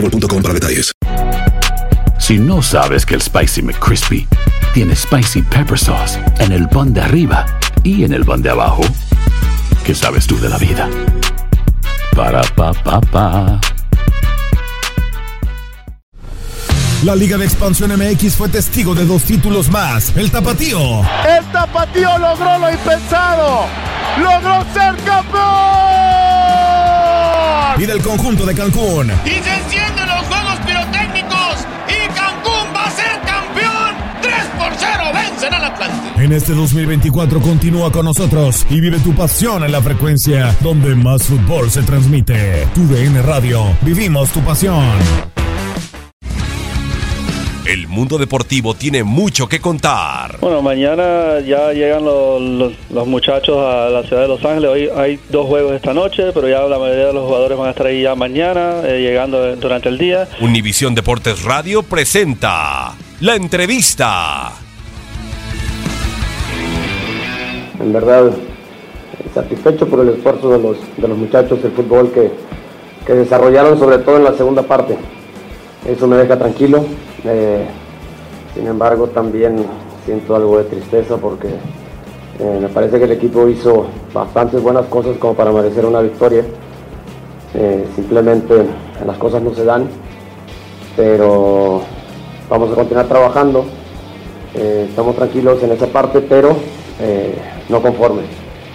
boostmobile.com. Si no sabes que el Spicy McCrispy tiene Spicy Pepper Sauce en el pan de arriba y en el pan de abajo, ¿qué sabes tú de la vida? Para, pa, pa, pa. La Liga de Expansión MX fue testigo de dos títulos más. El Tapatío. El Tapatío logró lo impensado. Logró ser campeón. Y del conjunto de Cancún. En este 2024 continúa con nosotros y vive tu pasión en la frecuencia donde más fútbol se transmite. Tu DN Radio. Vivimos tu pasión. El mundo deportivo tiene mucho que contar. Bueno, mañana ya llegan los, los- los muchachos a la ciudad de Los Ángeles. Hoy hay dos juegos esta noche, pero ya la mayoría de los jugadores van a estar ahí ya mañana, eh, llegando durante el día. Univisión Deportes Radio presenta la entrevista. En verdad satisfecho por el esfuerzo de los, de los muchachos del fútbol que, que desarrollaron sobre todo en la segunda parte. Eso me deja tranquilo. eh, sin embargo, también siento algo de tristeza porque eh, me parece que el equipo hizo bastantes buenas cosas como para merecer una victoria. Eh, simplemente las cosas no se dan, pero vamos a continuar trabajando. Estamos tranquilos en esa parte, pero no conformes.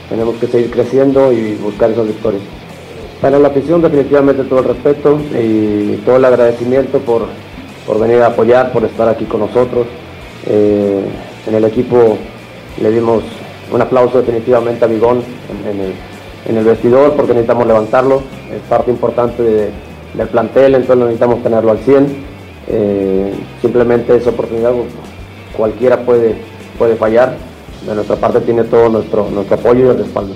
Tenemos que seguir creciendo y buscar esas victorias. Para la afición definitivamente todo el respeto y todo el agradecimiento por, por venir a apoyar, por estar aquí con nosotros. Eh, en el equipo le dimos un aplauso definitivamente a Bigón en, el, en el vestidor porque necesitamos levantarlo. Es parte importante de- del plantel, entonces necesitamos tenerlo al 100. Eh, simplemente esa oportunidad cualquiera puede, puede fallar. De nuestra parte tiene todo nuestro, nuestro apoyo y el respaldo.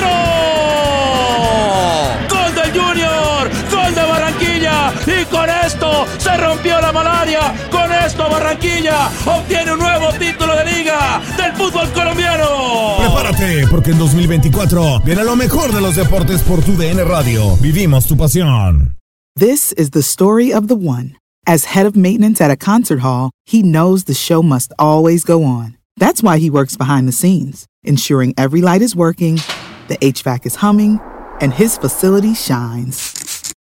Y con esto se rompió la malaria. Con esto Barranquilla obtiene un nuevo título de liga del fútbol colombiano. Prepárate, porque en 2024 viene lo mejor de los deportes por tu DN Radio. Vivimos tu pasión. This is the story of the one. As head of maintenance at a concert hall, he knows the show must always go on. That's why he works behind the scenes, ensuring every light is working, the HVAC is humming, and his facility shines.